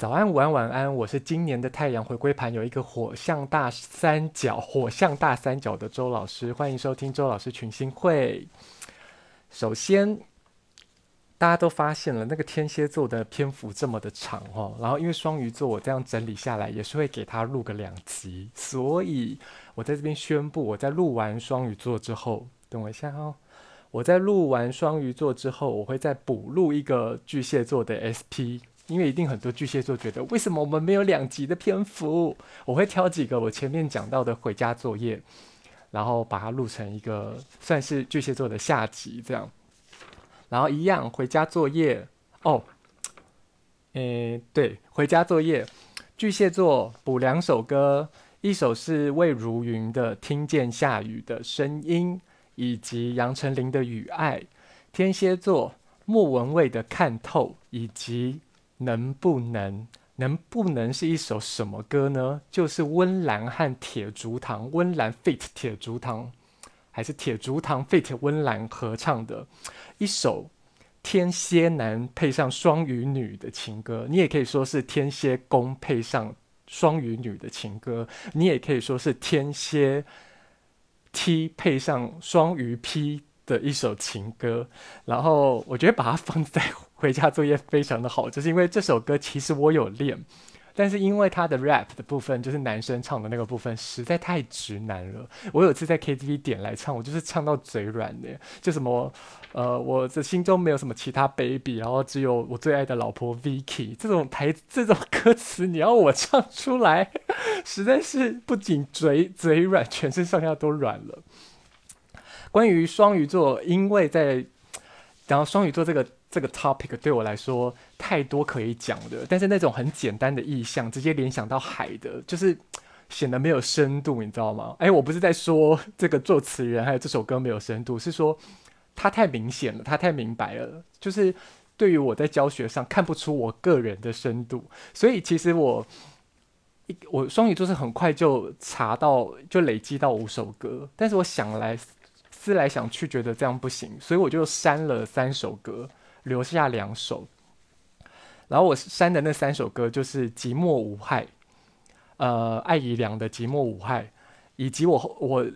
早安，午安，晚安。我是今年的太阳回归盘有一个火象大三角，火象大三角的周老师，欢迎收听周老师群星会。首先，大家都发现了那个天蝎座的篇幅这么的长哦，然后因为双鱼座我这样整理下来也是会给他录个两集，所以我在这边宣布，我在录完双鱼座之后，等我一下哦，我在录完双鱼座之后，我会再补录一个巨蟹座的 SP。因为一定很多巨蟹座觉得，为什么我们没有两集的篇幅？我会挑几个我前面讲到的回家作业，然后把它录成一个算是巨蟹座的下集这样。然后一样回家作业哦，诶，对，回家作业，巨蟹座补两首歌，一首是魏如云的《听见下雨的声音》，以及杨丞琳的《雨爱》。天蝎座莫文蔚的《看透》，以及。能不能，能不能是一首什么歌呢？就是温岚和铁竹堂，温岚 feat. 铁竹堂，还是铁竹堂 feat. 温岚合唱的一首天蝎男配上双鱼女的情歌。你也可以说是天蝎攻配上双鱼女的情歌，你也可以说是天蝎 T 配上双鱼 P 的一首情歌。然后我觉得把它放在。回家作业非常的好，就是因为这首歌其实我有练，但是因为它的 rap 的部分，就是男生唱的那个部分实在太直男了。我有次在 KTV 点来唱，我就是唱到嘴软的，就什么呃，我的心中没有什么其他 baby，然后只有我最爱的老婆 Vicky 这种台这种歌词，你要我唱出来，实在是不仅嘴嘴软，全身上下都软了。关于双鱼座，因为在然后双鱼座这个。这个 topic 对我来说太多可以讲的，但是那种很简单的意象，直接联想到海的，就是显得没有深度，你知道吗？哎，我不是在说这个作词人还有这首歌没有深度，是说他太明显了，他太明白了，就是对于我在教学上看不出我个人的深度，所以其实我一我双鱼座是很快就查到就累积到五首歌，但是我想来思来想去，觉得这样不行，所以我就删了三首歌。留下两首，然后我删的那三首歌就是《寂寞无害》，呃，艾怡良的《寂寞无害》，以及我我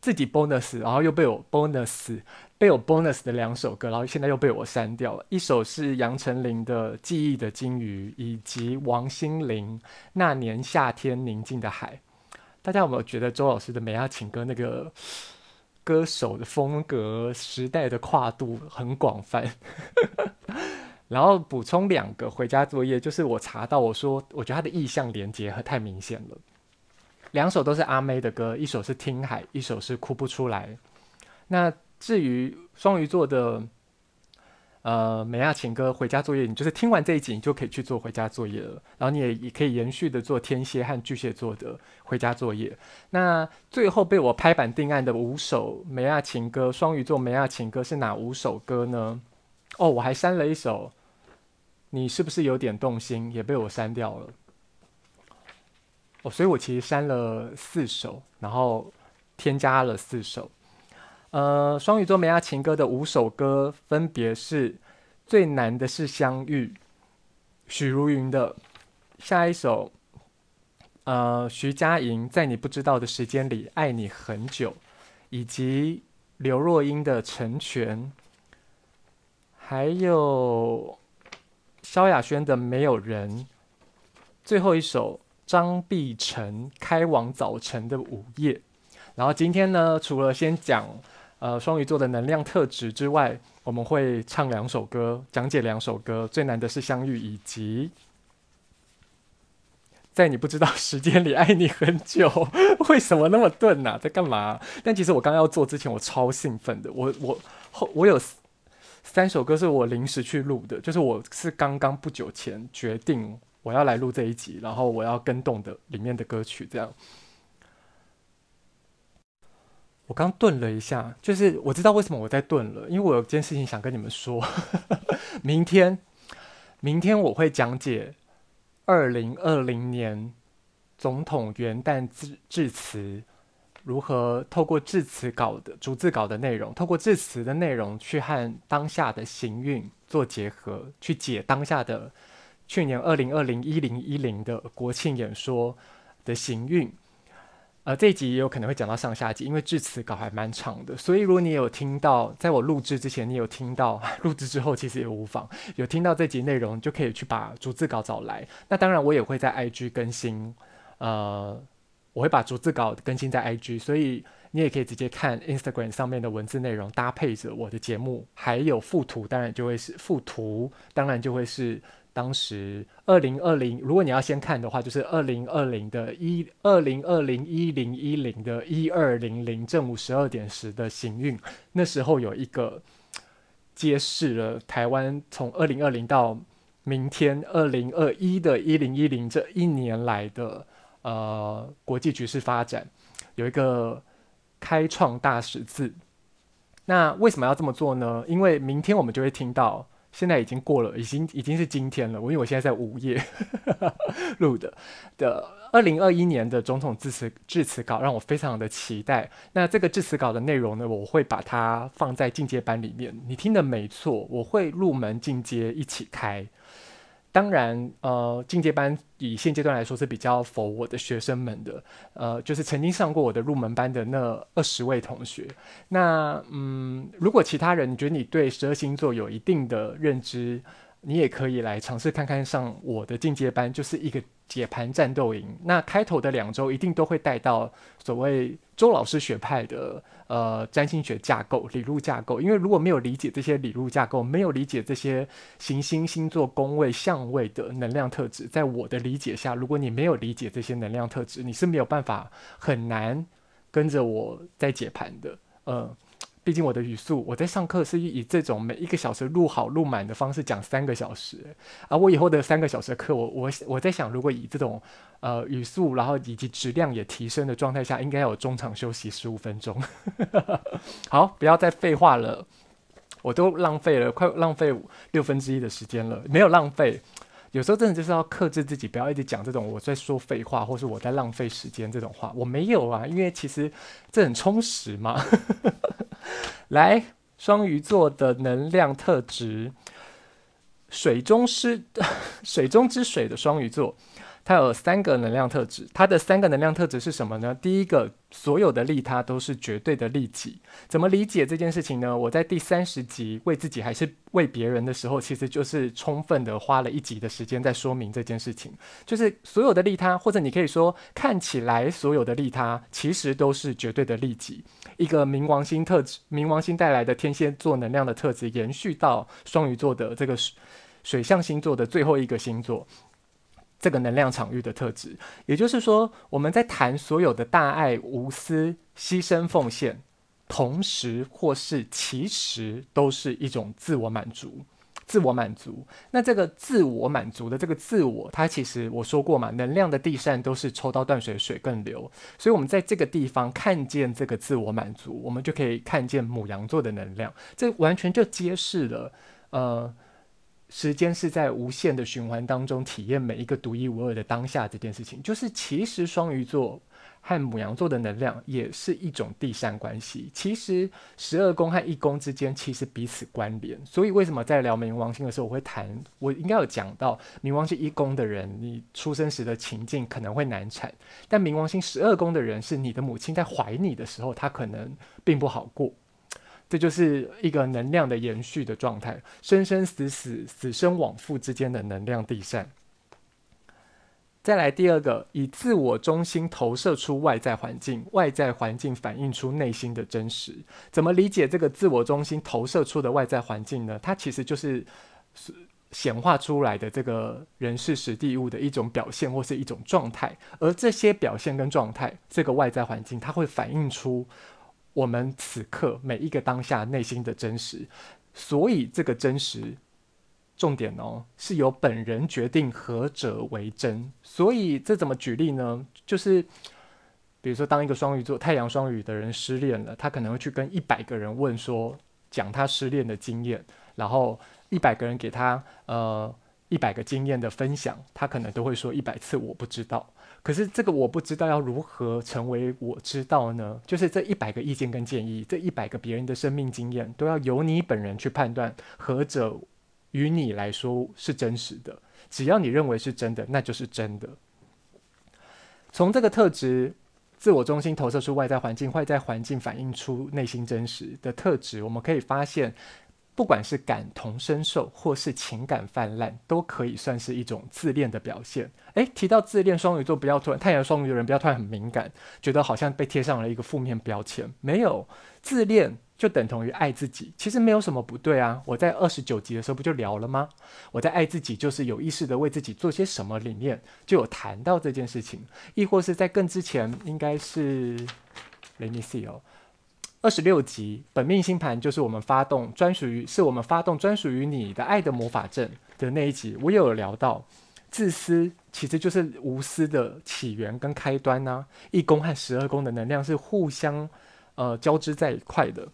自己 bonus，然后又被我 bonus 被我 bonus 的两首歌，然后现在又被我删掉了。一首是杨丞琳的《记忆的金鱼》，以及王心凌《那年夏天宁静的海》。大家有没有觉得周老师的《美亚情歌》那个？歌手的风格、时代的跨度很广泛，然后补充两个回家作业，就是我查到我说，我觉得他的意象连接太明显了。两首都是阿妹的歌，一首是听海，一首是哭不出来。那至于双鱼座的。呃，美亚情歌回家作业，你就是听完这一集，你就可以去做回家作业了。然后你也也可以延续的做天蝎和巨蟹座的回家作业。那最后被我拍板定案的五首美亚情歌，双鱼座美亚情歌是哪五首歌呢？哦，我还删了一首，你是不是有点动心？也被我删掉了。哦，所以我其实删了四首，然后添加了四首。呃，双鱼座梅亚情歌的五首歌分别是：最难的是相遇，许茹芸的；下一首，呃，徐佳莹在你不知道的时间里爱你很久，以及刘若英的成全，还有萧亚轩的没有人，最后一首张碧晨开往早晨的午夜。然后今天呢，除了先讲。呃，双鱼座的能量特质之外，我们会唱两首歌，讲解两首歌。最难的是相遇，以及在你不知道时间里爱你很久。为什么那么钝呢、在干嘛？但其实我刚刚要做之前，我超兴奋的。我我后我有三首歌是我临时去录的，就是我是刚刚不久前决定我要来录这一集，然后我要跟动的里面的歌曲这样。我刚顿了一下，就是我知道为什么我在顿了，因为我有件事情想跟你们说。明天，明天我会讲解二零二零年总统元旦致致辞，如何透过致辞稿的逐字稿的内容，透过致辞的内容去和当下的行运做结合，去解当下的去年二零二零一零一零的国庆演说的行运。呃，这一集也有可能会讲到上下集，因为致辞稿还蛮长的，所以如果你有听到，在我录制之前，你有听到，录制之后其实也无妨，有听到这集内容，就可以去把逐字稿找来。那当然，我也会在 IG 更新，呃，我会把逐字稿更新在 IG，所以你也可以直接看 Instagram 上面的文字内容，搭配着我的节目，还有附图，当然就会是附图，当然就会是。当时二零二零，如果你要先看的话，就是二零二零的一二零二零一零一零的一二零零正午十二点十的行运，那时候有一个揭示了台湾从二零二零到明天二零二一的一零一零这一年来的呃国际局势发展，有一个开创大十字。那为什么要这么做呢？因为明天我们就会听到。现在已经过了，已经已经是今天了。我因为我现在在午夜 录的的二零二一年的总统致辞致辞稿，让我非常的期待。那这个致辞稿的内容呢，我会把它放在进阶班里面。你听的没错，我会入门进阶一起开。当然，呃，进阶班以现阶段来说是比较 for 我的学生们的，呃，就是曾经上过我的入门班的那二十位同学。那，嗯，如果其他人觉得你对十二星座有一定的认知，你也可以来尝试看看上我的进阶班，就是一个。解盘战斗营，那开头的两周一定都会带到所谓周老师学派的呃占星学架构、理路架构。因为如果没有理解这些理路架构，没有理解这些行星、星座、宫位、相位的能量特质，在我的理解下，如果你没有理解这些能量特质，你是没有办法很难跟着我在解盘的，呃。毕竟我的语速，我在上课是以这种每一个小时录好录满的方式讲三个小时，而我以后的三个小时的课，我我我在想，如果以这种呃语速，然后以及质量也提升的状态下，应该有中场休息十五分钟。好，不要再废话了，我都浪费了快浪费六分之一的时间了，没有浪费。有时候真的就是要克制自己，不要一直讲这种我在说废话，或是我在浪费时间这种话。我没有啊，因为其实这很充实嘛。来，双鱼座的能量特质，水中之 水中之水的双鱼座。它有三个能量特质，它的三个能量特质是什么呢？第一个，所有的利他都是绝对的利己。怎么理解这件事情呢？我在第三十集为自己还是为别人的时候，其实就是充分的花了一集的时间在说明这件事情。就是所有的利他，或者你可以说看起来所有的利他，其实都是绝对的利己。一个冥王星特质，冥王星带来的天蝎座能量的特质，延续到双鱼座的这个水象星座的最后一个星座。这个能量场域的特质，也就是说，我们在谈所有的大爱、无私、牺牲、奉献，同时或是其实都是一种自我满足。自我满足，那这个自我满足的这个自我，它其实我说过嘛，能量的地扇都是抽刀断水，水更流。所以，我们在这个地方看见这个自我满足，我们就可以看见牡羊座的能量。这完全就揭示了，呃。时间是在无限的循环当中体验每一个独一无二的当下，这件事情就是其实双鱼座和母羊座的能量也是一种地扇关系。其实十二宫和一宫之间其实彼此关联，所以为什么在聊冥王星的时候，我会谈，我应该有讲到冥王星一宫的人，你出生时的情境可能会难产，但冥王星十二宫的人是你的母亲在怀你的时候，她可能并不好过。这就是一个能量的延续的状态，生生死死、死生往复之间的能量地扇。再来第二个，以自我中心投射出外在环境，外在环境反映出内心的真实。怎么理解这个自我中心投射出的外在环境呢？它其实就是显化出来的这个人事时地物的一种表现或是一种状态，而这些表现跟状态，这个外在环境，它会反映出。我们此刻每一个当下内心的真实，所以这个真实重点哦，是由本人决定何者为真。所以这怎么举例呢？就是比如说，当一个双鱼座太阳双鱼的人失恋了，他可能会去跟一百个人问说，讲他失恋的经验，然后一百个人给他呃一百个经验的分享，他可能都会说一百次我不知道。可是这个我不知道要如何成为我知道呢？就是这一百个意见跟建议，这一百个别人的生命经验，都要由你本人去判断何者与你来说是真实的。只要你认为是真的，那就是真的。从这个特质，自我中心投射出外在环境，外在环境反映出内心真实的特质，我们可以发现。不管是感同身受，或是情感泛滥，都可以算是一种自恋的表现。诶，提到自恋，双鱼座不要突然，太阳双鱼的人不要突然很敏感，觉得好像被贴上了一个负面标签。没有，自恋就等同于爱自己，其实没有什么不对啊。我在二十九集的时候不就聊了吗？我在爱自己，就是有意识的为自己做些什么，里面就有谈到这件事情。亦或是在更之前，应该是，Let me see 哦。二十六集本命星盘就是我们发动专属于，是我们发动专属于你的爱的魔法阵的那一集，我也有聊到，自私其实就是无私的起源跟开端呐、一宫和十二宫的能量是互相呃交织在一块的，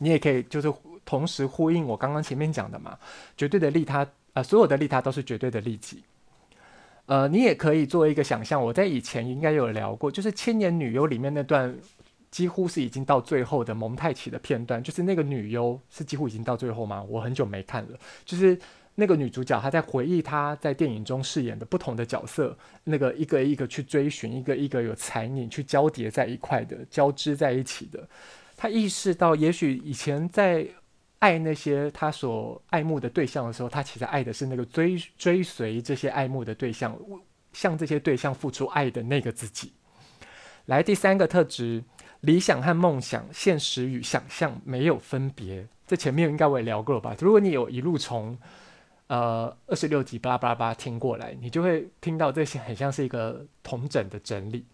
你也可以就是同时呼应我刚刚前面讲的嘛，绝对的利他，呃，所有的利他都是绝对的利己。呃，你也可以做一个想象，我在以前应该有聊过，就是《千年女优》里面那段。几乎是已经到最后的蒙太奇的片段，就是那个女优是几乎已经到最后吗？我很久没看了，就是那个女主角她在回忆她在电影中饰演的不同的角色，那个一个一个去追寻，一个一个有残影去交叠在一块的，交织在一起的。她意识到，也许以前在爱那些她所爱慕的对象的时候，她其实爱的是那个追追随这些爱慕的对象，向这些对象付出爱的那个自己。来，第三个特质。理想和梦想，现实与想象没有分别。这前面应该我也聊过了吧？如果你有一路从呃二十六集巴拉巴拉巴听过来，你就会听到这些很像是一个同整的整理。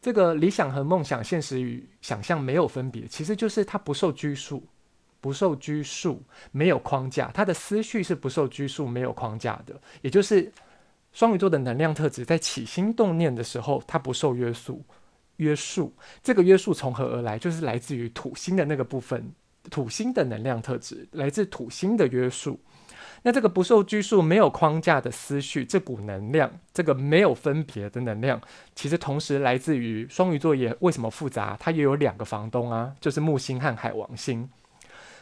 这个理想和梦想，现实与想象没有分别，其实就是它不受拘束，不受拘束，没有框架。它的思绪是不受拘束，没有框架的。也就是双鱼座的能量特质，在起心动念的时候，它不受约束。约束，这个约束从何而来？就是来自于土星的那个部分，土星的能量特质来自土星的约束。那这个不受拘束、没有框架的思绪，这股能量，这个没有分别的能量，其实同时来自于双鱼座。也为什么复杂？它也有两个房东啊，就是木星和海王星。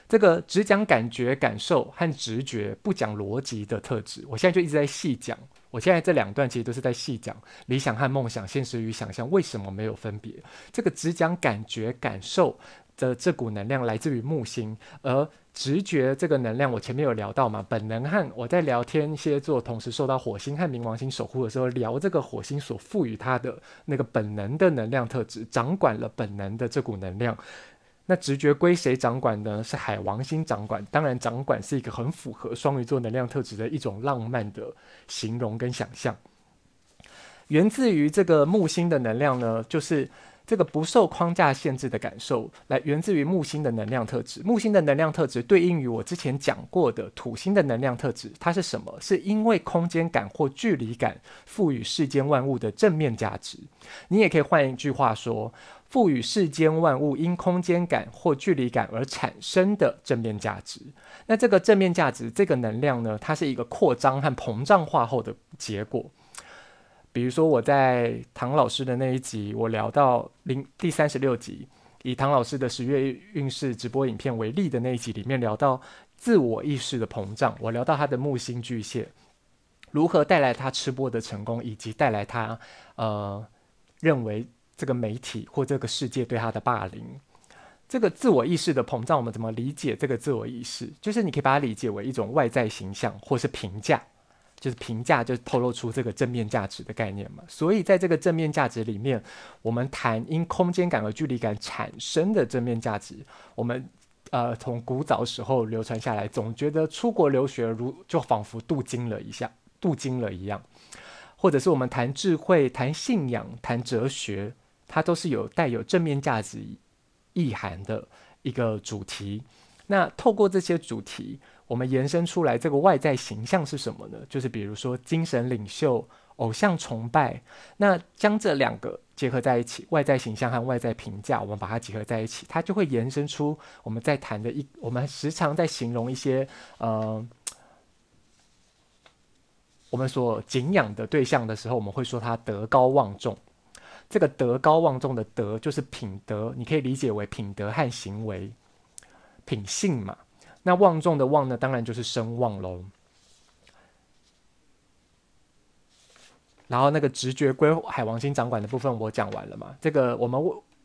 这个只讲感觉、感受和直觉，不讲逻辑的特质，我现在就一直在细讲。我现在这两段其实都是在细讲理想和梦想、现实与想象为什么没有分别。这个只讲感觉、感受的这股能量来自于木星，而直觉这个能量，我前面有聊到嘛，本能和我在聊天蝎座同时受到火星和冥王星守护的时候，聊这个火星所赋予它的那个本能的能量特质，掌管了本能的这股能量。那直觉归谁掌管呢？是海王星掌管。当然，掌管是一个很符合双鱼座能量特质的一种浪漫的形容跟想象。源自于这个木星的能量呢，就是这个不受框架限制的感受，来源自于木星的能量特质。木星的能量特质对应于我之前讲过的土星的能量特质，它是什么？是因为空间感或距离感赋予世间万物的正面价值。你也可以换一句话说。赋予世间万物因空间感或距离感而产生的正面价值。那这个正面价值，这个能量呢，它是一个扩张和膨胀化后的结果。比如说，我在唐老师的那一集，我聊到零第三十六集，以唐老师的十月运势直播影片为例的那一集里面，聊到自我意识的膨胀。我聊到他的木星巨蟹如何带来他吃播的成功，以及带来他呃认为。这个媒体或这个世界对他的霸凌，这个自我意识的膨胀，我们怎么理解这个自我意识？就是你可以把它理解为一种外在形象，或是评价，就是评价就透露出这个正面价值的概念嘛。所以在这个正面价值里面，我们谈因空间感和距离感产生的正面价值，我们呃从古早时候流传下来，总觉得出国留学如就仿佛镀金了一下，镀金了一样，或者是我们谈智慧、谈信仰、谈哲学。它都是有带有正面价值意涵的一个主题。那透过这些主题，我们延伸出来这个外在形象是什么呢？就是比如说精神领袖、偶像崇拜。那将这两个结合在一起，外在形象和外在评价，我们把它结合在一起，它就会延伸出我们在谈的一，我们时常在形容一些呃，我们所敬仰的对象的时候，我们会说他德高望重。这个德高望重的德就是品德，你可以理解为品德和行为、品性嘛。那望重的望呢，当然就是声望喽。然后那个直觉归海王星掌管的部分我讲完了嘛？这个我们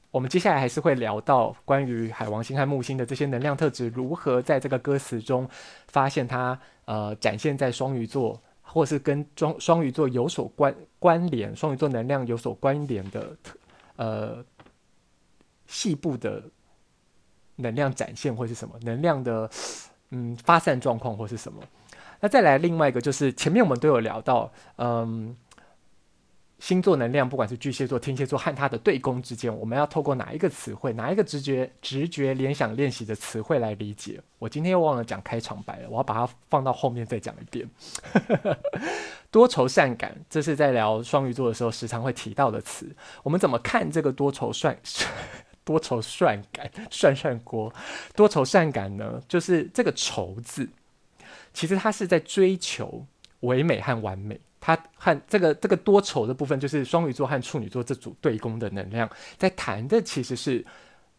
我们接下来还是会聊到关于海王星和木星的这些能量特质如何在这个歌词中发现它呃展现在双鱼座，或是跟双双鱼座有所关关联，双鱼座能量有所关联的呃细部的能量展现或是什么能量的嗯发散状况或是什么？那再来另外一个就是前面我们都有聊到嗯。星座能量，不管是巨蟹座、天蝎座和它的对宫之间，我们要透过哪一个词汇、哪一个直觉、直觉联想练习的词汇来理解？我今天又忘了讲开场白了，我要把它放到后面再讲一遍。多愁善感，这是在聊双鱼座的时候时常会提到的词。我们怎么看这个多愁善 多愁善感涮涮锅？多愁善感呢？就是这个愁字，其实它是在追求唯美和完美。他和这个这个多愁的部分，就是双鱼座和处女座这组对宫的能量，在谈的其实是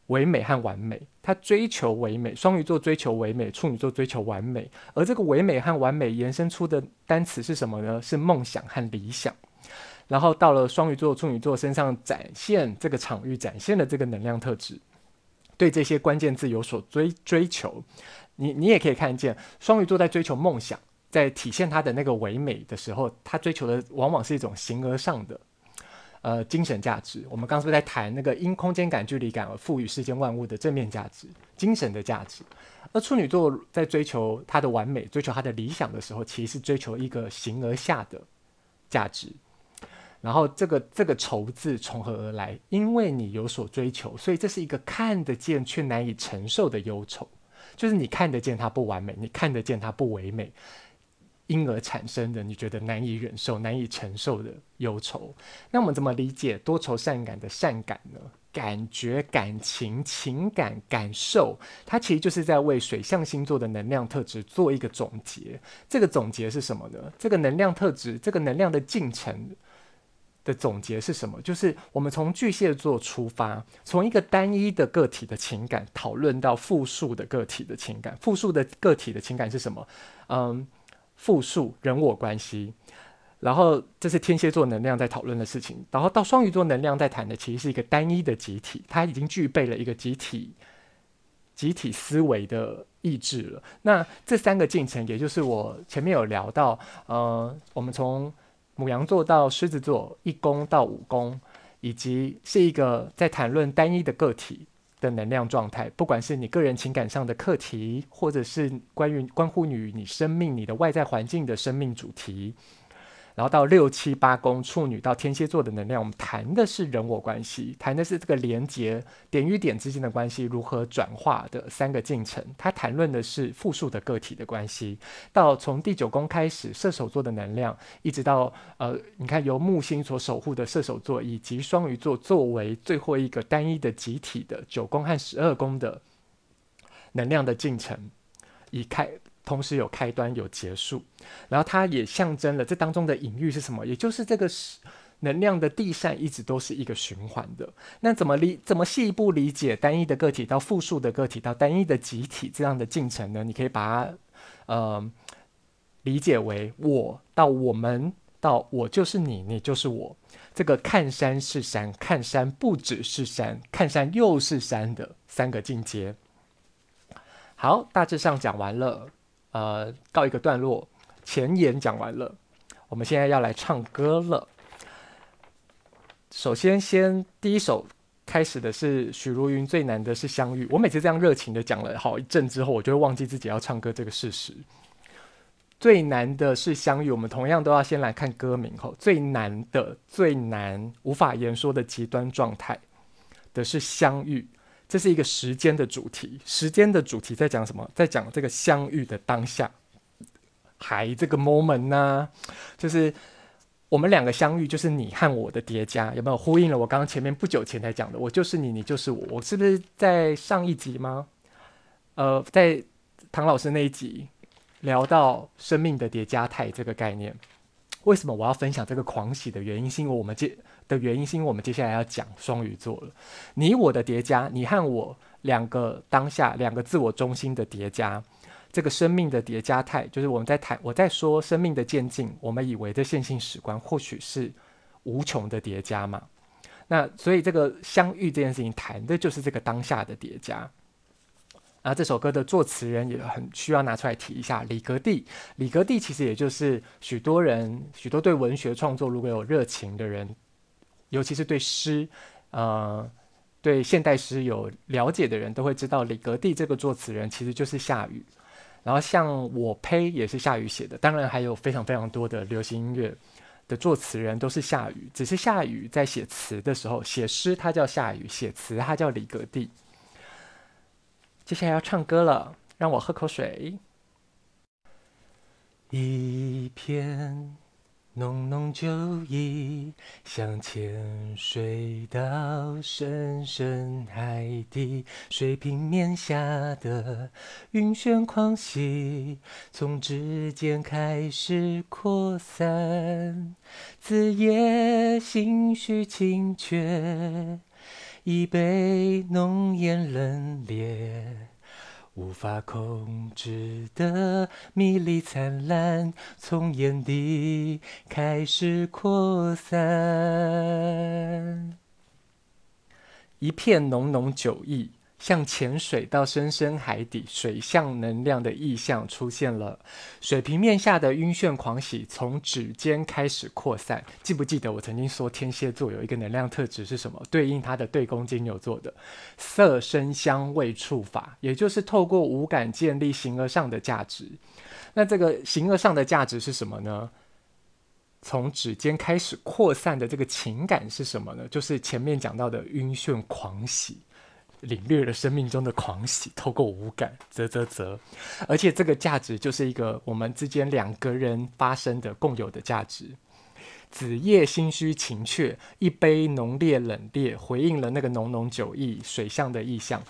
唯美和完美。他追求唯美，双鱼座追求唯美，处女座追求完美。而这个唯美和完美延伸出的单词是什么呢？是梦想和理想。然后到了双鱼座、处女座身上展现这个场域，展现了这个能量特质，对这些关键字有所追追求。你你也可以看见，双鱼座在追求梦想。在体现他的那个唯美的时候，他追求的往往是一种形而上的，呃，精神价值。我们刚是不是在谈那个因空间感、距离感而赋予世间万物的正面价值、精神的价值？而处女座在追求他的完美、追求他的理想的时候，其实是追求一个形而下的价值。然后这个这个愁字从何而来？因为你有所追求，所以这是一个看得见却难以承受的忧愁，就是你看得见它不完美，你看得见它不唯美。因而产生的你觉得难以忍受、难以承受的忧愁，那我们怎么理解多愁善感的善感呢？感觉、感情、情感、感受，它其实就是在为水象星座的能量特质做一个总结。这个总结是什么呢？这个能量特质、这个能量的进程的总结是什么？就是我们从巨蟹座出发，从一个单一的个体的情感讨论到复数的个体的情感。复数的个体的情感是什么？嗯。复数人我关系，然后这是天蝎座能量在讨论的事情，然后到双鱼座能量在谈的其实是一个单一的集体，它已经具备了一个集体集体思维的意志了。那这三个进程，也就是我前面有聊到，呃，我们从母羊座到狮子座，一宫到五宫，以及是一个在谈论单一的个体。的能量状态，不管是你个人情感上的课题，或者是关于关乎于你生命、你的外在环境的生命主题。然后到六七八宫处女到天蝎座的能量，我们谈的是人我关系，谈的是这个连接点与点之间的关系如何转化的三个进程。它谈论的是复数的个体的关系。到从第九宫开始，射手座的能量，一直到呃，你看由木星所守护的射手座，以及双鱼座作为最后一个单一的集体的九宫和十二宫的能量的进程，以开。同时有开端有结束，然后它也象征了这当中的隐喻是什么？也就是这个是能量的递嬗一直都是一个循环的。那怎么理？怎么细一步理解单一的个体到复数的个体到单一的集体这样的进程呢？你可以把它呃理解为我到我们到我就是你，你就是我。这个看山是山，看山不只是山，看山又是山的三个进阶。好，大致上讲完了。呃，告一个段落，前言讲完了，我们现在要来唱歌了。首先，先第一首开始的是许茹芸，最难的是相遇。我每次这样热情的讲了好一阵之后，我就会忘记自己要唱歌这个事实。最难的是相遇，我们同样都要先来看歌名吼，最难的、最难、无法言说的极端状态的是相遇。这是一个时间的主题，时间的主题在讲什么？在讲这个相遇的当下，还这个 moment 呢、就是我们两个相遇，就是你和我的叠加，有没有呼应了我刚刚前面不久前才讲的？我就是你，你就是我，我是不是在上一集吗？呃，在唐老师那一集聊到生命的叠加态这个概念，为什么我要分享这个狂喜的原因？是因为我们这。的原因是因为我们接下来要讲双鱼座了，你我的叠加，你和我两个当下两个自我中心的叠加，这个生命的叠加态，就是我们在谈我在说生命的渐进，我们以为的线性史观，或许是无穷的叠加嘛。那所以这个相遇这件事情谈的就是这个当下的叠加。然后这首歌的作词人也很需要拿出来提一下，李格弟。李格弟其实也就是许多人、许多对文学创作如果有热情的人，尤其是对诗，呃，对现代诗有了解的人都会知道，李格弟这个作词人其实就是夏雨。然后像我呸也是夏雨写的，当然还有非常非常多的流行音乐的作词人都是夏雨，只是夏雨在写词的时候写诗他叫夏雨，写词他叫李格弟。接下来要唱歌了，让我喝口水。一片浓浓酒意，像潜水到深深海底，水平面下的晕眩狂喜，从指尖开始扩散，子夜心绪情怯。一杯浓烟冷冽，无法控制的迷离灿烂，从眼底开始扩散，一片浓浓酒意。像潜水到深深海底，水象能量的意象出现了。水平面下的晕眩狂喜，从指尖开始扩散。记不记得我曾经说天蝎座有一个能量特质是什么？对应它的对宫金牛座的色声香味触法，也就是透过五感建立形而上的价值。那这个形而上的价值是什么呢？从指尖开始扩散的这个情感是什么呢？就是前面讲到的晕眩狂喜。领略了生命中的狂喜，透过五感，啧啧啧，而且这个价值就是一个我们之间两个人发生的共有的价值。子夜心虚情怯，一杯浓烈冷冽，回应了那个浓浓酒意水象的意象。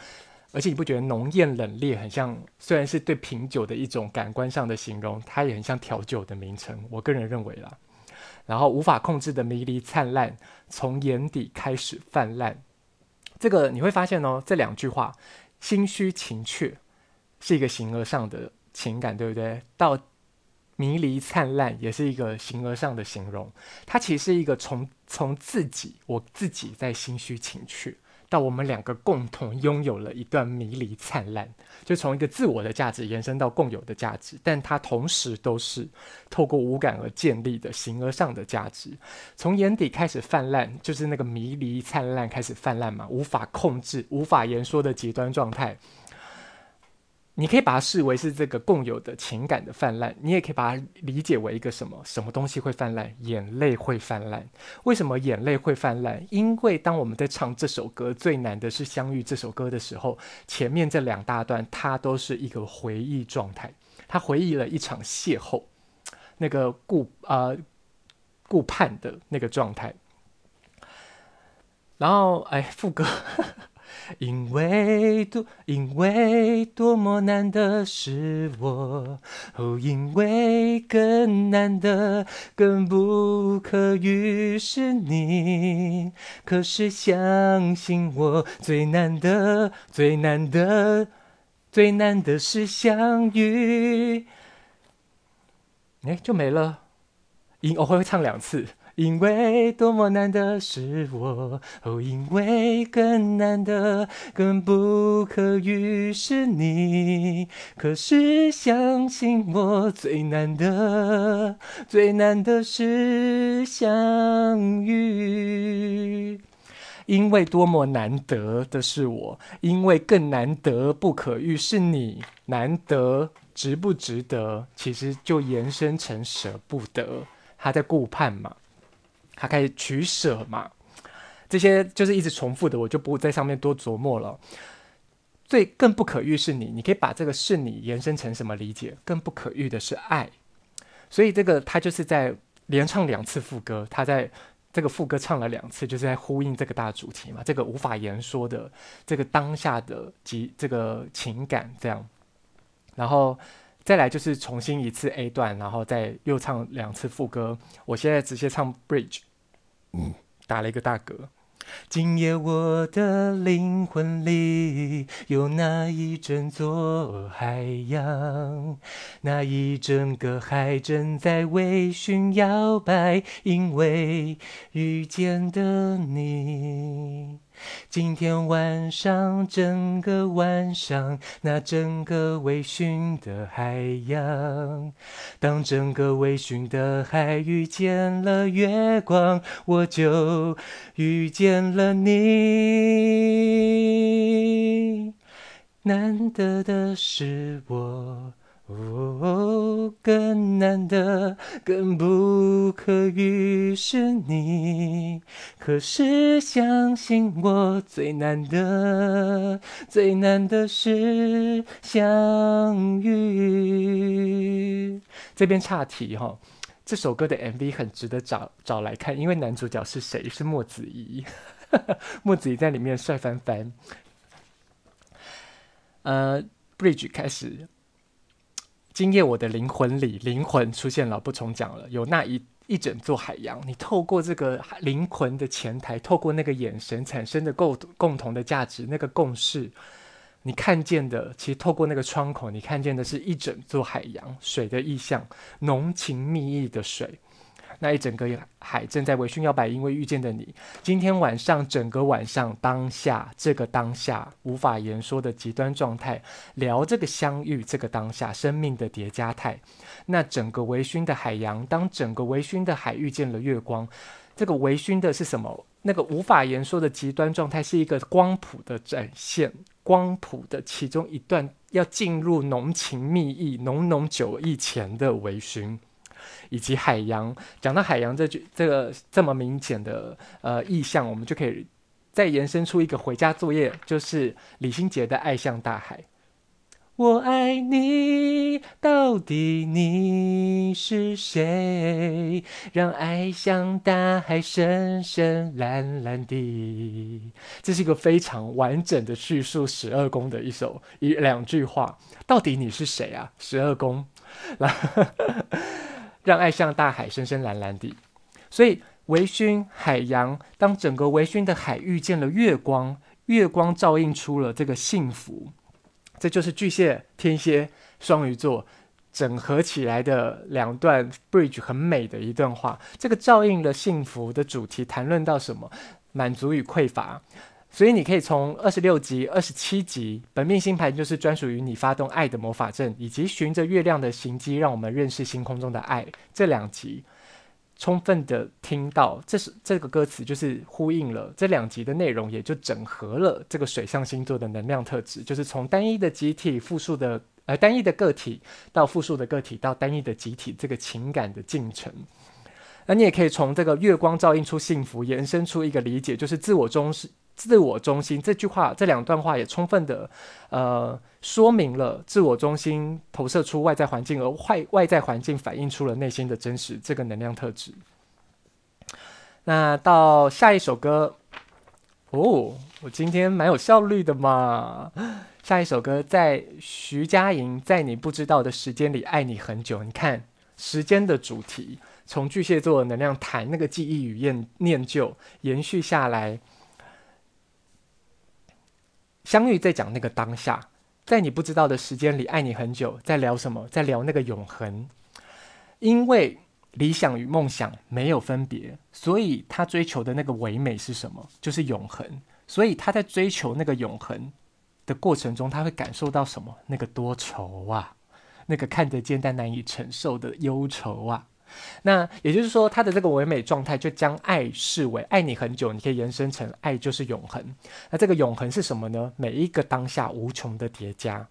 而且你不觉得浓艳冷冽很像？虽然是对品酒的一种感官上的形容，它也很像调酒的名称。我个人认为啦。然后无法控制的迷离灿烂，从眼底开始泛滥。这个你会发现哦，这两句话，心虚情怯是一个形而上的情感，对不对？到迷离灿烂也是一个形而上的形容，它其实是一个从从自己我自己在心虚情怯。到我们两个共同拥有了一段迷离灿烂，就从一个自我的价值延伸到共有的价值，但它同时都是透过无感而建立的形而上的价值。从眼底开始泛滥，就是那个迷离灿烂开始泛滥嘛，无法控制、无法言说的极端状态。你可以把它视为是这个共有的情感的泛滥，你也可以把它理解为一个什么？什么东西会泛滥？眼泪会泛滥。为什么眼泪会泛滥？因为当我们在唱这首歌最难的是相遇这首歌的时候，前面这两大段它都是一个回忆状态，他回忆了一场邂逅，那个顾呃顾盼的那个状态。然后哎，副歌。因为多，因为多么难得是我，哦，因为更难得、更不可遇是你。可是相信我，最难得、最难得、最难得是相遇。哎，就没了。因我会唱两次。因为多么难得是我，哦，因为更难得、更不可遇是你。可是相信我，最难得、最难得是相遇。因为多么难得的是我，因为更难得、不可遇是你。难得值不值得，其实就延伸成舍不得。他在顾盼嘛。他开始取舍嘛，这些就是一直重复的，我就不在上面多琢磨了。最更不可遇是你，你可以把这个是你延伸成什么理解？更不可遇的是爱，所以这个他就是在连唱两次副歌，他在这个副歌唱了两次，就是在呼应这个大主题嘛，这个无法言说的这个当下的及这个情感这样，然后。再来就是重新一次 A 段，然后再又唱两次副歌。我现在直接唱 Bridge，打了一个大嗝。今夜我的灵魂里有那一整座海洋，那一整个海正在微醺摇摆，因为遇见的你。今天晚上，整个晚上，那整个微醺的海洋，当整个微醺的海遇见了月光，我就遇见了你。难得的是我。哦，更难得，更不可遇是你。可是相信我，最难得，最难得是相遇。这边岔题哈，这首歌的 MV 很值得找找来看，因为男主角是谁？是莫子怡。莫子怡在里面帅翻翻。呃，Bridge 开始。今夜我的灵魂里，灵魂出现了，不重讲了。有那一一整座海洋，你透过这个灵魂的前台，透过那个眼神产生的共共同的价值，那个共识，你看见的，其实透过那个窗口，你看见的是一整座海洋，水的意象，浓情蜜意的水。那一整个海正在微醺摇摆，因为遇见的你。今天晚上，整个晚上，当下这个当下无法言说的极端状态，聊这个相遇，这个当下生命的叠加态。那整个微醺的海洋，当整个微醺的海遇见了月光，这个微醺的是什么？那个无法言说的极端状态，是一个光谱的展现，光谱的其中一段要进入浓情蜜意、浓浓酒意前的微醺。以及海洋，讲到海洋这句这个这么明显的呃意象，我们就可以再延伸出一个回家作业，就是李心洁的《爱像大海》。我爱你，到底你是谁？让爱像大海，深深蓝蓝的。这是一个非常完整的叙述十二宫的一首一两句话。到底你是谁啊？十二宫。让爱像大海，深深蓝蓝的。所以微醺海洋，当整个微醺的海遇见了月光，月光照映出了这个幸福。这就是巨蟹、天蝎、双鱼座整合起来的两段 bridge 很美的一段话。这个照应了幸福的主题，谈论到什么？满足与匮乏。所以你可以从二十六集、二十七集，本命星盘就是专属于你发动爱的魔法阵，以及循着月亮的行迹，让我们认识星空中的爱。这两集充分的听到，这是这个歌词就是呼应了这两集的内容，也就整合了这个水象星座的能量特质，就是从单一的集体、复数的呃单一的个体到复数的个体到单一的集体这个情感的进程。那你也可以从这个月光照映出幸福，延伸出一个理解，就是自我中是。自我中心这句话，这两段话也充分的，呃，说明了自我中心投射出外在环境，而外外在环境反映出了内心的真实这个能量特质。那到下一首歌，哦，我今天蛮有效率的嘛。下一首歌在徐佳莹在你不知道的时间里爱你很久。你看时间的主题，从巨蟹座的能量谈那个记忆与念念旧延续下来。相遇在讲那个当下，在你不知道的时间里爱你很久，在聊什么？在聊那个永恒。因为理想与梦想没有分别，所以他追求的那个唯美是什么？就是永恒。所以他在追求那个永恒的过程中，他会感受到什么？那个多愁啊，那个看得见但难以承受的忧愁啊。那也就是说，他的这个唯美状态就将爱视为爱你很久，你可以延伸成爱就是永恒。那这个永恒是什么呢？每一个当下无穷的叠加，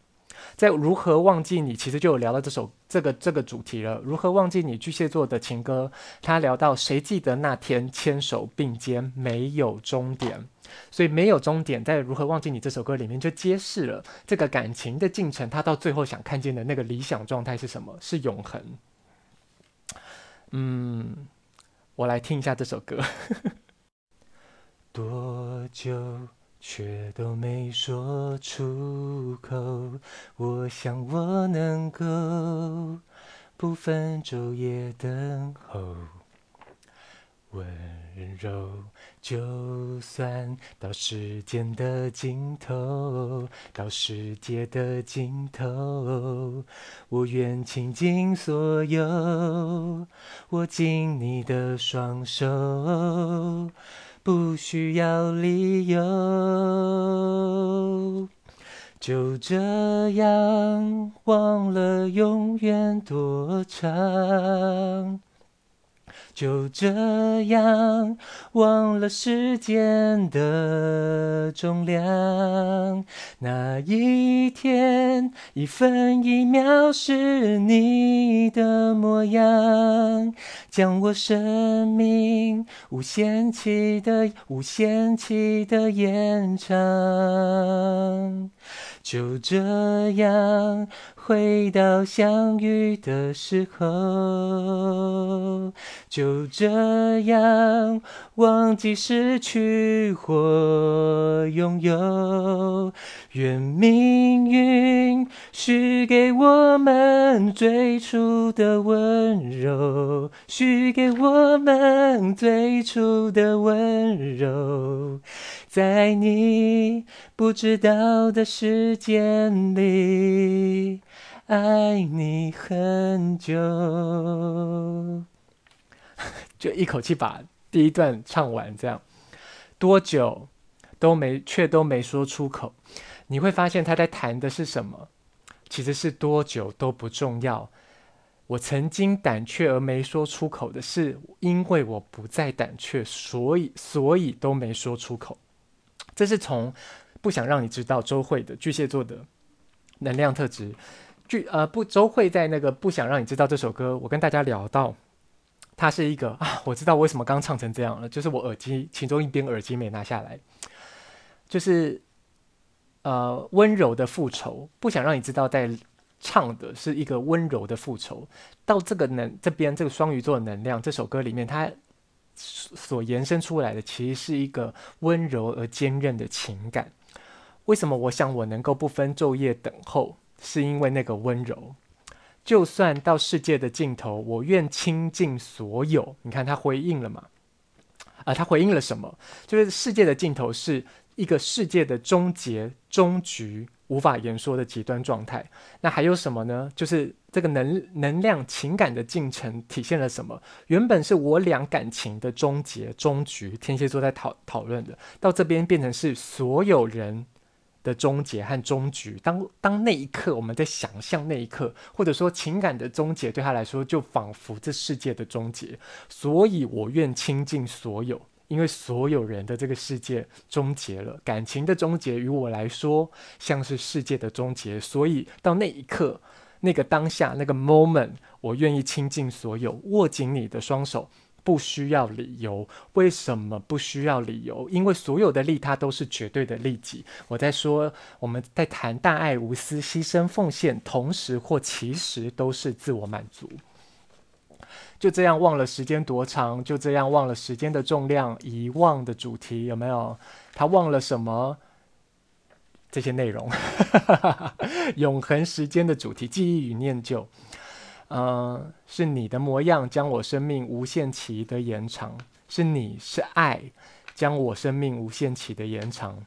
在如何忘记你，其实就有聊到这首这个这个主题了。如何忘记你？巨蟹座的情歌，他聊到谁记得那天牵手并肩，没有终点。所以没有终点，在如何忘记你这首歌里面就揭示了这个感情的进程，他到最后想看见的那个理想状态是什么？是永恒。嗯，我来听一下这首歌。多久却都没说出口，我想我能够不分昼夜等候。温柔，就算到时间的尽头，到世界的尽头，我愿倾尽所有，握紧你的双手，不需要理由。就这样，忘了永远多长。就这样，忘了时间的重量。那一天，一分一秒是你的模样，将我生命无限期的、无限期的延长。就这样。回到相遇的时候，就这样忘记失去或拥有。愿命运许给我们最初的温柔，许给我们最初的温柔，在你不知道的时间里。爱你很久，就一口气把第一段唱完，这样多久都没，却都没说出口。你会发现他在谈的是什么？其实是多久都不重要。我曾经胆怯而没说出口的是，因为我不再胆怯，所以所以都没说出口。这是从不想让你知道周慧的巨蟹座的能量特质。巨呃不，周慧在那个不想让你知道这首歌，我跟大家聊到，它是一个 啊，我知道为什么刚唱成这样了，就是我耳机其中一边耳机没拿下来，就是呃温柔的复仇，不想让你知道在唱的是一个温柔的复仇。到这个能这边这个双鱼座能量，这首歌里面它所延伸出来的其实是一个温柔而坚韧的情感。为什么我想我能够不分昼夜等候？是因为那个温柔，就算到世界的尽头，我愿倾尽所有。你看他回应了吗？啊、他回应了什么？就是世界的尽头是一个世界的终结、终局，无法言说的极端状态。那还有什么呢？就是这个能能量、情感的进程体现了什么？原本是我俩感情的终结、终局，天蝎座在讨讨论的，到这边变成是所有人。的终结和终局，当当那一刻，我们在想象那一刻，或者说情感的终结，对他来说就仿佛这世界的终结。所以我愿倾尽所有，因为所有人的这个世界终结了，感情的终结于我来说像是世界的终结。所以到那一刻，那个当下，那个 moment，我愿意倾尽所有，握紧你的双手。不需要理由，为什么不需要理由？因为所有的利他都是绝对的利己。我在说，我们在谈大爱无私、牺牲奉献，同时或其实都是自我满足。就这样忘了时间多长，就这样忘了时间的重量，遗忘的主题有没有？他忘了什么？这些内容，永恒时间的主题，记忆与念旧。嗯、是你的模样将我生命无限期的延长，是你是爱将我生命无限期的延长。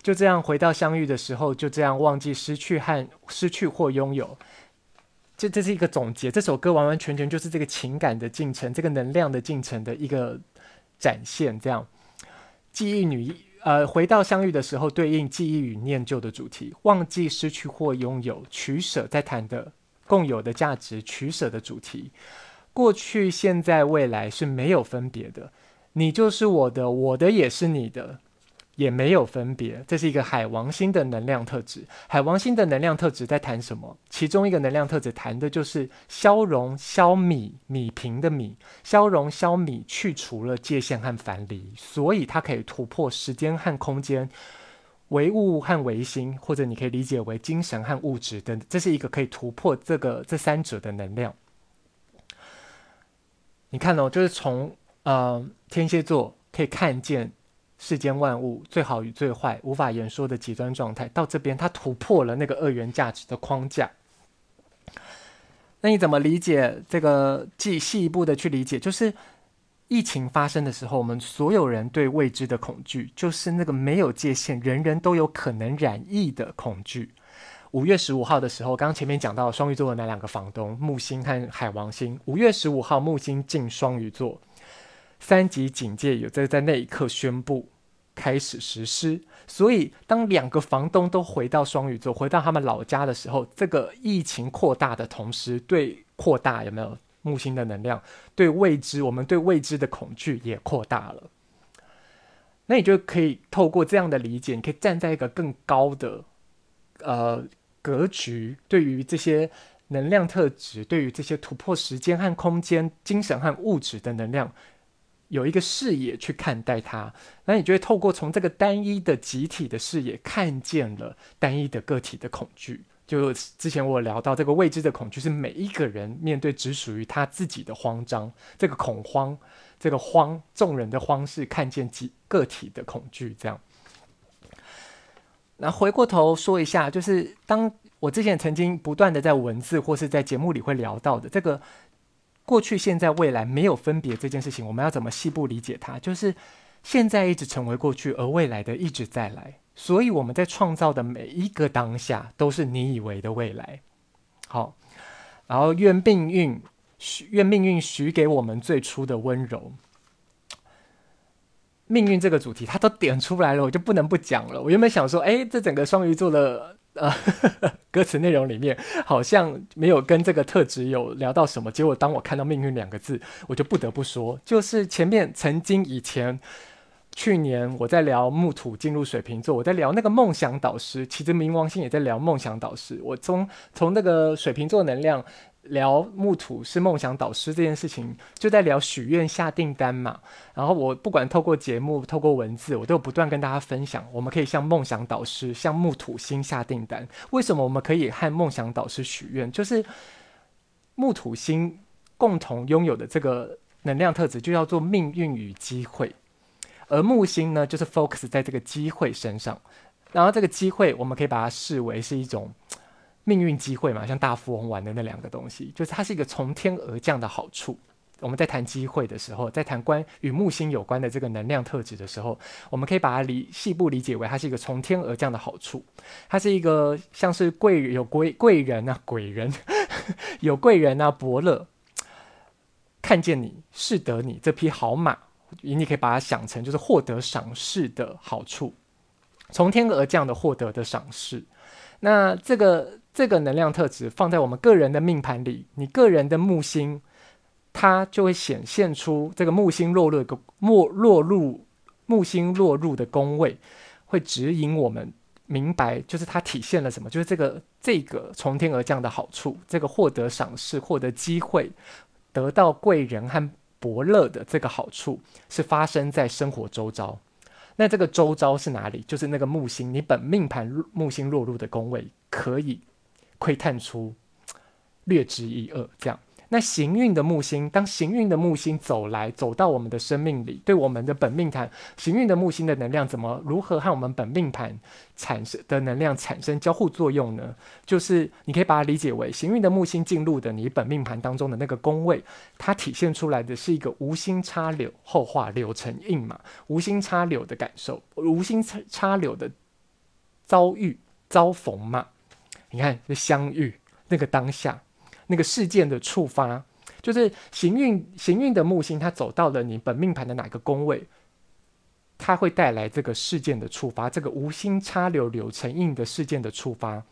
就这样回到相遇的时候，就这样忘记失去和失去或拥有。这这是一个总结，这首歌完完全全就是这个情感的进程，这个能量的进程的一个展现。这样，记忆女呃，回到相遇的时候，对应记忆与念旧的主题，忘记失去或拥有，取舍在谈的。共有的价值取舍的主题，过去、现在、未来是没有分别的。你就是我的，我的也是你的，也没有分别。这是一个海王星的能量特质。海王星的能量特质在谈什么？其中一个能量特质谈的就是消融、消弭、弭平的弭，消融、消弭，去除了界限和藩篱，所以它可以突破时间和空间。唯物和唯心，或者你可以理解为精神和物质等，这是一个可以突破这个这三者的能量。你看哦，就是从呃天蝎座可以看见世间万物最好与最坏无法言说的极端状态，到这边它突破了那个二元价值的框架。那你怎么理解这个？细细一步的去理解，就是疫情发生的时候，我们所有人对未知的恐惧，就是那个没有界限、人人都有可能染疫的恐惧。五月十五号的时候，刚刚前面讲到双鱼座的那两个房东木星和海王星。五月十五号木星进双鱼座，三级警戒有在在那一刻宣布开始实施。所以当两个房东都回到双鱼座，回到他们老家的时候，这个疫情扩大的同时，对扩大有没有木星的能量？对未知，我们对未知的恐惧也扩大了。那你就可以透过这样的理解，你可以站在一个更高的，呃。格局对于这些能量特质，对于这些突破时间和空间、精神和物质的能量，有一个视野去看待它。那你就会透过从这个单一的集体的视野，看见了单一的个体的恐惧。就之前我聊到，这个未知的恐惧是每一个人面对只属于他自己的慌张，这个恐慌，这个慌，众人的慌是看见几个体的恐惧，这样。那回过头说一下，就是当我之前曾经不断的在文字或是在节目里会聊到的这个过去、现在、未来没有分别这件事情，我们要怎么细部理解它？就是现在一直成为过去，而未来的一直在来，所以我们在创造的每一个当下都是你以为的未来。好，然后愿命运许愿命运许给我们最初的温柔。命运这个主题，他都点出来了，我就不能不讲了。我原本想说，哎，这整个双鱼座的呃 歌词内容里面，好像没有跟这个特质有聊到什么。结果当我看到“命运”两个字，我就不得不说，就是前面曾经以前去年我在聊木土进入水瓶座，我在聊那个梦想导师，其实冥王星也在聊梦想导师。我从从那个水瓶座能量。聊木土是梦想导师这件事情，就在聊许愿下订单嘛。然后我不管透过节目、透过文字，我都有不断跟大家分享，我们可以向梦想导师、向木土星下订单。为什么我们可以和梦想导师许愿？就是木土星共同拥有的这个能量特质，就叫做命运与机会。而木星呢，就是 focus 在这个机会身上。然后这个机会，我们可以把它视为是一种。命运机会嘛，像大富翁玩的那两个东西，就是它是一个从天而降的好处。我们在谈机会的时候，在谈关与木星有关的这个能量特质的时候，我们可以把它理细部理解为它是一个从天而降的好处。它是一个像是贵有贵贵人啊，贵人 有贵人啊，伯乐看见你是得你这匹好马，你可以把它想成就是获得赏识的好处，从天而降的获得的赏识。那这个。这个能量特质放在我们个人的命盘里，你个人的木星，它就会显现出这个木星落入个落落入木星落入的宫位，会指引我们明白，就是它体现了什么，就是这个这个从天而降的好处，这个获得赏识、获得机会、得到贵人和伯乐的这个好处，是发生在生活周遭。那这个周遭是哪里？就是那个木星，你本命盘木星落入的宫位可以。窥探出略知一二，这样。那行运的木星，当行运的木星走来，走到我们的生命里，对我们的本命盘，行运的木星的能量怎么如何和我们本命盘产生的能量产生交互作用呢？就是你可以把它理解为，行运的木星进入的你本命盘当中的那个宫位，它体现出来的是一个无心插柳，后话柳成荫嘛，无心插柳的感受，无心插柳的遭遇遭逢嘛。你看，这相遇那个当下，那个事件的触发，就是行运行运的木星，它走到了你本命盘的哪个宫位，它会带来这个事件的触发，这个无心插柳柳成荫的事件的触发。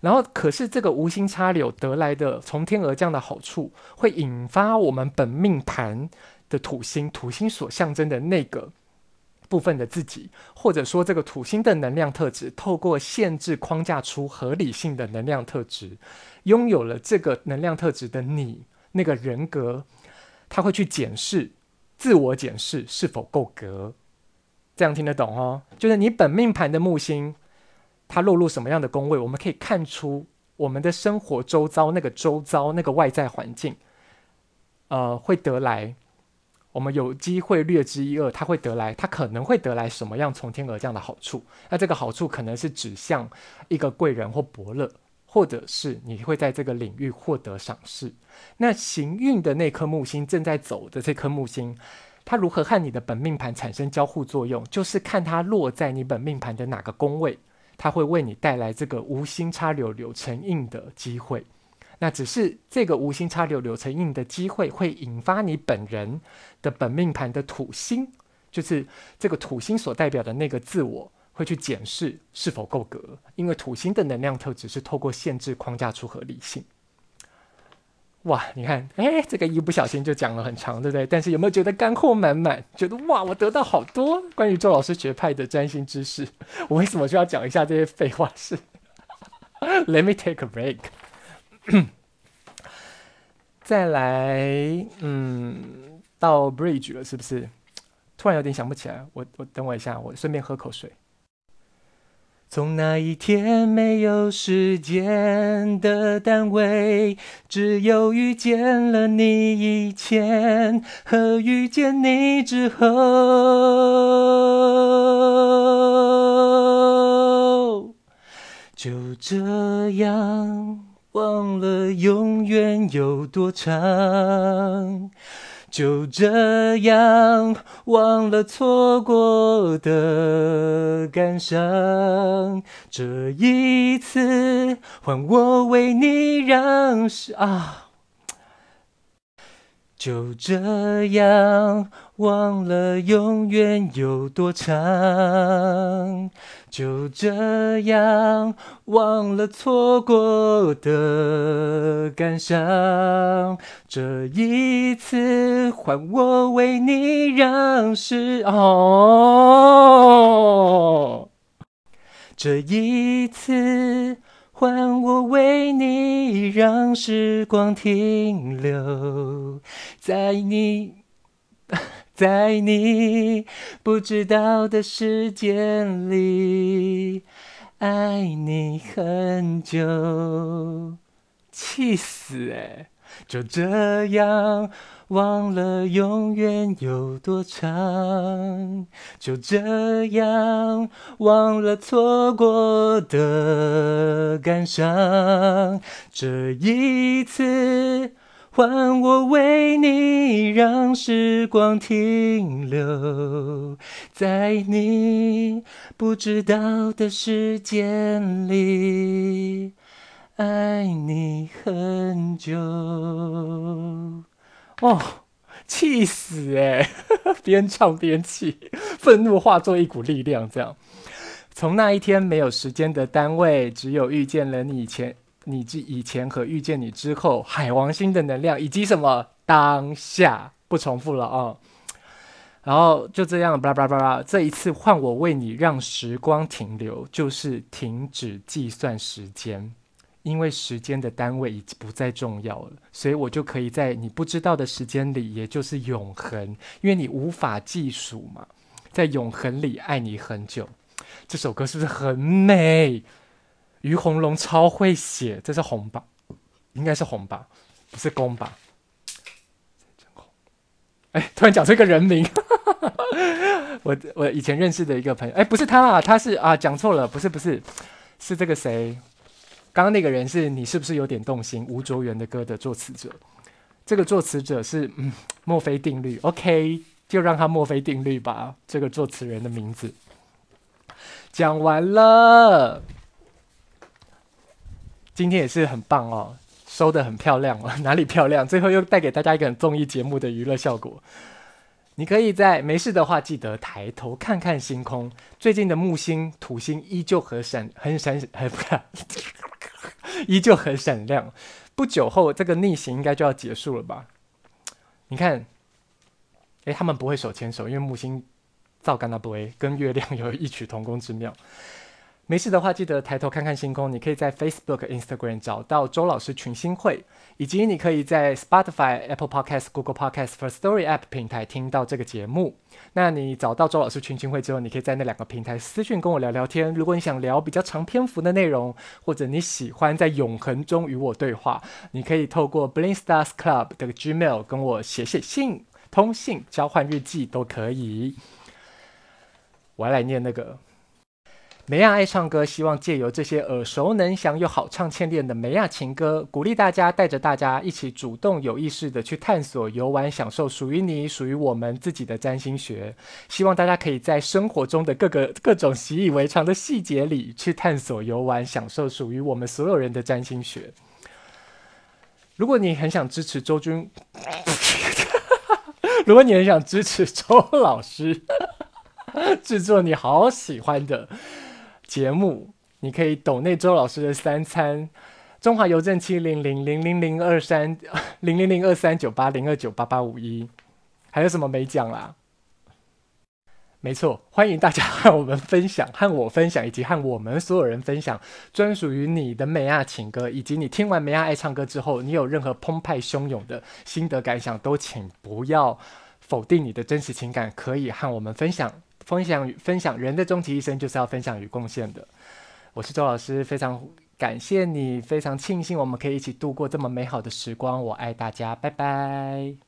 然后，可是这个无心插柳得来的从天而降的好处，会引发我们本命盘的土星，土星所象征的那个。部分的自己，或者说这个土星的能量特质，透过限制框架出合理性的能量特质，拥有了这个能量特质的你，那个人格，他会去检视自我检视是否够格，这样听得懂哦？就是你本命盘的木星，它落入什么样的宫位，我们可以看出我们的生活周遭那个周遭那个外在环境，呃，会得来。我们有机会略知一二，他会得来，他可能会得来什么样从天而降的好处？那这个好处可能是指向一个贵人或伯乐或者是你会在这个领域获得赏识。那行运的那颗木星正在走的这颗木星，它如何和你的本命盘产生交互作用，就是看它落在你本命盘的哪个宫位，它会为你带来这个无心插柳柳成荫的机会。那只是这个无心插柳柳成荫的机会，会引发你本人的本命盘的土星，就是这个土星所代表的那个自我。会去检视是否够格，因为土星的能量特质是透过限制框架出合理性。哇，你看，哎，这个一不小心就讲了很长，对不对？但是有没有觉得干货满满？觉得哇，我得到好多关于周老师学派的占星知识。我为什么就要讲一下这些废话是？是 Let me take a break。再来，嗯，到 bridge 了，是不是？突然有点想不起来，我我等我一下，我顺便喝口水。从那一天没有时间的单位，只有遇见了你以前和遇见你之后，就这样忘了永远有多长。就这样忘了错过的感伤，这一次换我为你让啊！就这样忘了永远有多长。就这样忘了错过的感伤，这一次换我为你让时哦，这一次换我为你让时光停留在你。在你不知道的时间里，爱你很久，气死哎！就这样忘了永远有多长，就这样忘了错过的感伤，这一次。换我为你让时光停留在你不知道的时间里，爱你很久。哦，气死哎！边唱边气，愤怒化作一股力量，这样。从那一天没有时间的单位，只有遇见了你以前。你之以前和遇见你之后，海王星的能量以及什么当下不重复了啊、然后就这样，巴拉巴拉巴拉，这一次换我为你让时光停留，就是停止计算时间，因为时间的单位已经不再重要了，所以我就可以在你不知道的时间里，也就是永恒，因为你无法计数嘛，在永恒里爱你很久。这首歌是不是很美？于红龙超会写，这是红吧？应该是红吧，不是公吧？哎，突然讲出一个人名，我我以前认识的一个朋友，哎，不是他啊，他是啊，讲错了，不是不是，是这个谁？刚刚那个人是你是不是有点动心？吴卓源的歌的作词者，这个作词者是嗯，墨菲定律，OK，就让他墨菲定律吧。这个作词人的名字讲完了。今天也是很棒哦，收得很漂亮哦，哪里漂亮？最后又带给大家一个很综艺节目的娱乐效果。你可以在没事的话，记得抬头看看星空。最近的木星、土星依旧很闪，很闪，很不是，依旧很闪亮。不久后，这个逆行应该就要结束了吧？你看，诶，他们不会手牵手，因为木星照干那不会跟月亮有异曲同工之妙。没事的话，记得抬头看看星空。你可以在 Facebook、Instagram 找到周老师群星会，以及你可以在 Spotify、Apple Podcast、Google Podcast、Firstory App 平台听到这个节目。那你找到周老师群星会之后，你可以在那两个平台私讯跟我聊聊天。如果你想聊比较长篇幅的内容，或者你喜欢在永恒中与我对话，你可以透过 Bling Stars Club 的 Gmail 跟我写写信、通信、交换日记都可以。我要来念那个。梅亚爱唱歌，希望借由这些耳熟能详又好唱欠练的梅亚情歌，鼓励大家，带着大家一起主动有意识的去探索、游玩、享受属于你、属于我们自己的占星学。希望大家可以在生活中的各个各种习以为常的细节里，去探索、游玩、享受属于我们所有人的占星学。如果你很想支持周君，如果你很想支持周老师 制作你好喜欢的。节目，你可以抖内周老师的三餐，中华邮政七零零零零零二三 零零零二三九八零二九八八五一，还有什么没讲啦？没错，欢迎大家和我们分享，和我分享，以及和我们所有人分享专属于你的美亚情歌，以及你听完梅亚爱唱歌之后，你有任何澎湃汹涌的心得感想，都请不要否定你的真实情感，可以和我们分享。分享与分享，人的终极一生就是要分享与贡献的。我是周老师，非常感谢你，非常庆幸我们可以一起度过这么美好的时光。我爱大家，拜拜。